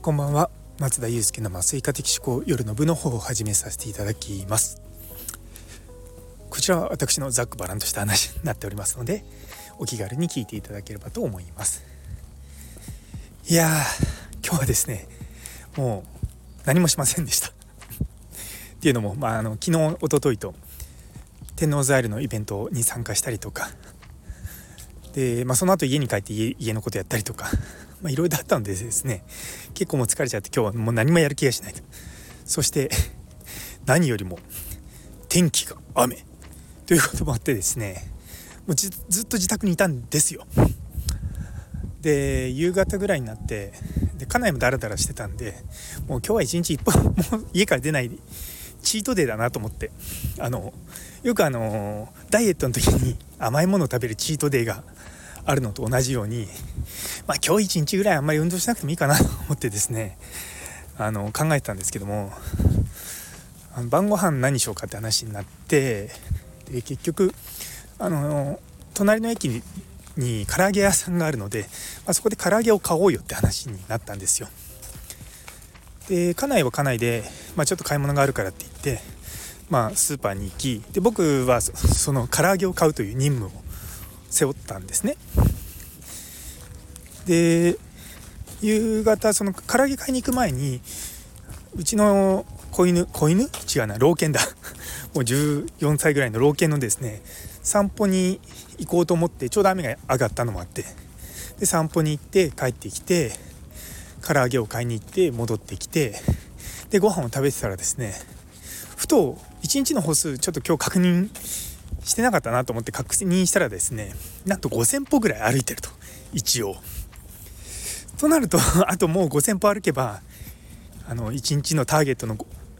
こんばんは。松田祐介の麻酔科的思考夜の部の方を始めさせていただきます。こちらは私のざっくばらんとした話になっておりますのでお気軽に聞いていただければと思います。いや今日はですねもう何もしませんでした。っていうのも、まあ、あの昨日おとといと天王ザイルのイベントに参加したりとか。で、まあ、その後家に帰って家のことやったりとか。まあ、いろいろあったのでですね結構もう疲れちゃって今日はもう何もやる気がしないと。そして何よりも天気が雨。ということもあってですねもうずっと自宅にいたんですよ。で夕方ぐらいになってで家内もダラダラしてたんでもう今日は一日一歩もう家から出ないチートデーだなと思ってあのよくあのダイエットの時に甘いものを食べるチートデーがあるのと同じように、まあ、今日一日ぐらいあんまり運動しなくてもいいかなと思ってですねあの考えてたんですけどもあの晩ご飯何しようかって話になってで結局あの隣の駅に唐揚げ屋さんがあるので、まあ、そこで唐揚げを買おうよって話になったんですよ。で家内は家内で、まあ、ちょっと買い物があるからって言って、まあ、スーパーに行きで僕はその唐揚げを買うという任務を背負ったんですね。で夕方その唐揚げ買いに行く前にうちの子犬子犬？違うな老犬だ。もう14歳ぐらいの老犬のですね散歩に行こうと思ってちょうど雨が上がったのもあって。で散歩に行って帰ってきて唐揚げを買いに行って戻ってきてでご飯を食べてたらですねふと1日の歩数ちょっと今日確認してなかったなと思って確認したらですねなんと5,000歩ぐらい歩いてると。一応。となると あともう5,000歩歩けばあの1日のターゲットの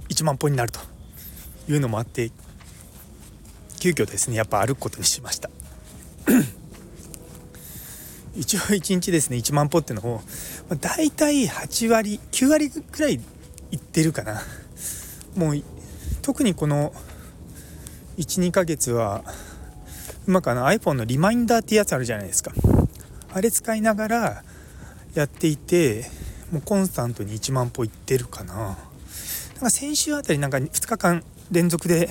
1万歩になると。いうのもあって急遽ですねやっぱ歩くことにしました。一応1日ですね1万歩っていうのを、まあ、大体8割9割ぐらいいってるかな。もう特にこの12ヶ月はうまく iPhone のリマインダーってやつあるじゃないですかあれ使いながらやっていてもうコンスタントに1万歩いってるかななんか先週あたりなんか2日間連続で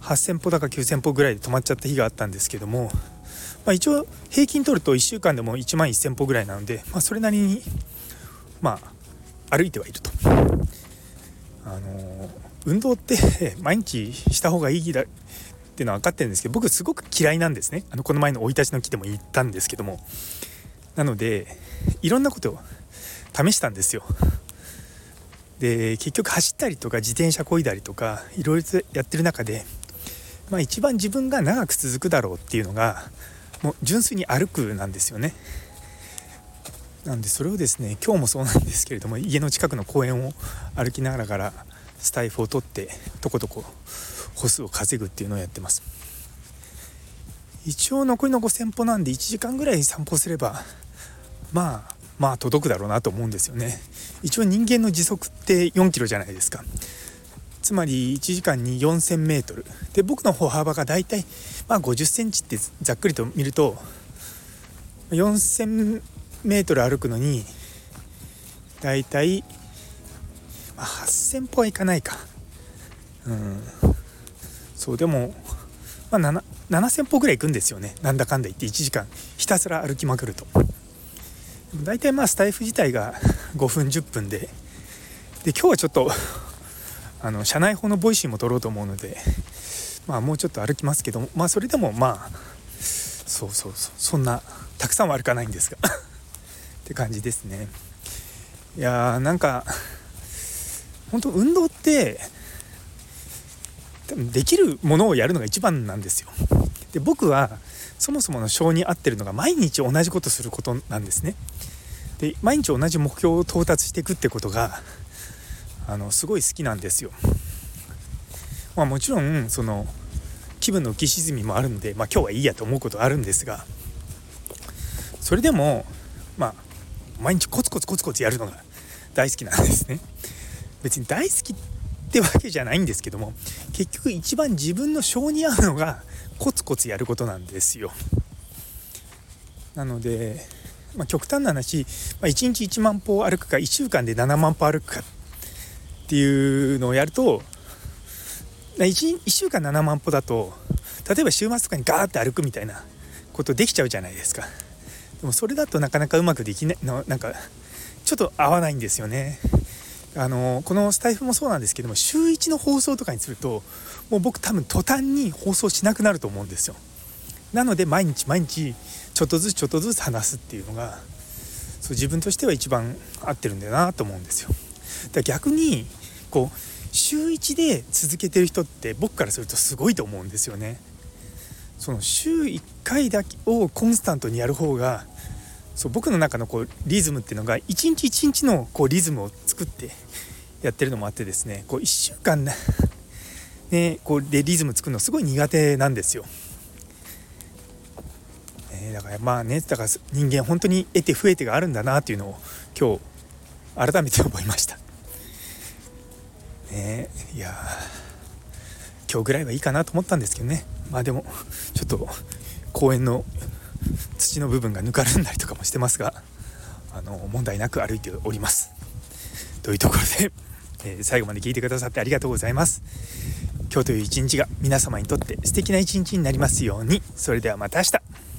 8000歩だか9000歩ぐらいで止まっちゃった日があったんですけども、まあ、一応平均取ると1週間でも1万1000歩ぐらいなので、まあ、それなりにまあ歩いてはいると。あの運動って 毎日した方がいいだっていうのは分かってるんですけど僕すごく嫌いなんですね。あのこの前の生い立ちの木でも言ったんですけども。なのでいろんなことを試したんですよ。で結局走ったりとか自転車こいだりとかいろいろやってる中で、まあ、一番自分が長く続くだろうっていうのがもう純粋に歩くなんですよね。なんでそれをですね今日もそうなんですけれども家の近くの公園を歩きながらスタイフを取ってとことこ歩数を稼ぐっていうのをやってます。一応残りの5000歩なんで1時間ぐらい散歩すればまあまあ届くだろうなと思うんですよね。一応人間の時速って4キロじゃないですか。つまり1時間に 4000m で僕の歩幅がだいたいまあ50センチってざっくりと見ると4000 4000m 歩くのにだいたい8000歩はいかないか。うん。そうでも、まあ、7000歩ぐらい行くんですよね。なんだかんだ言って1時間。ひたすら歩きまくると。大体まあスタエフ自体が5分10分で。で今日はちょっとあの社内報の Voicyも録ろうと思うのでまあもうちょっと歩きますけどまあそれでもまあそうそうそう。そんなたくさんは歩かないんですが。って感じですね。いやーなんか本当運動ってできるものをやるのが一番なんですよ。で僕はそもそもの性に合ってるのが毎日同じことすることなんですね。で毎日同じ目標を到達していくってことがあのすごい好きなんですよ。まあもちろんその気分の浮き沈みもあるんで、まあ、今日はいいやと思うことあるんですがそれでもまあ毎日コツコツコツコツやるのが大好きなんですね。別に大好きってわけじゃないんですけども結局一番自分の性に合うのがコツコツやることなんですよ。なのでまあ、極端な話、まあ、1日1万歩歩くか1週間で7万歩歩くかっていうのをやると 1, 1週間7万歩だと例えば週末とかにガーって歩くみたいなことできちゃうじゃないですか。でもそれだとなかなかうまくできないのなんかちょっと合わないんですよね。あのこのスタイフもそうなんですけども週1の放送とかにするともう僕多分途端に放送しなくなると思うんですよ。なので毎日毎日ちょっとずつちょっとずつ話すっていうのがそう自分としては一番合ってるんだよなと思うんですよ。だから逆にこう週1で続けてる人って僕からするとすごいと思うんですよね。その週1回だけをコンスタントにやる方がそう僕の中のこうリズムっていうのが一日一日のこうリズムを作ってやってるのもあってですねこう1週間 ねこうでリズム作るのすごい苦手なんですよ。ね、だからまあねだから人間本当に得て増えてがあるんだなっていうのを今日改めて思いました。ねいや今日ぐらいはいいかなと思ったんですけどねまあでもちょっと公園の土の部分がぬかるんだりとかもしてますがあの問題なく歩いております。というところで、えー、最後まで聞いてくださってありがとうございます。今日という一日が皆様にとって素敵な一日になりますように。それではまた明日。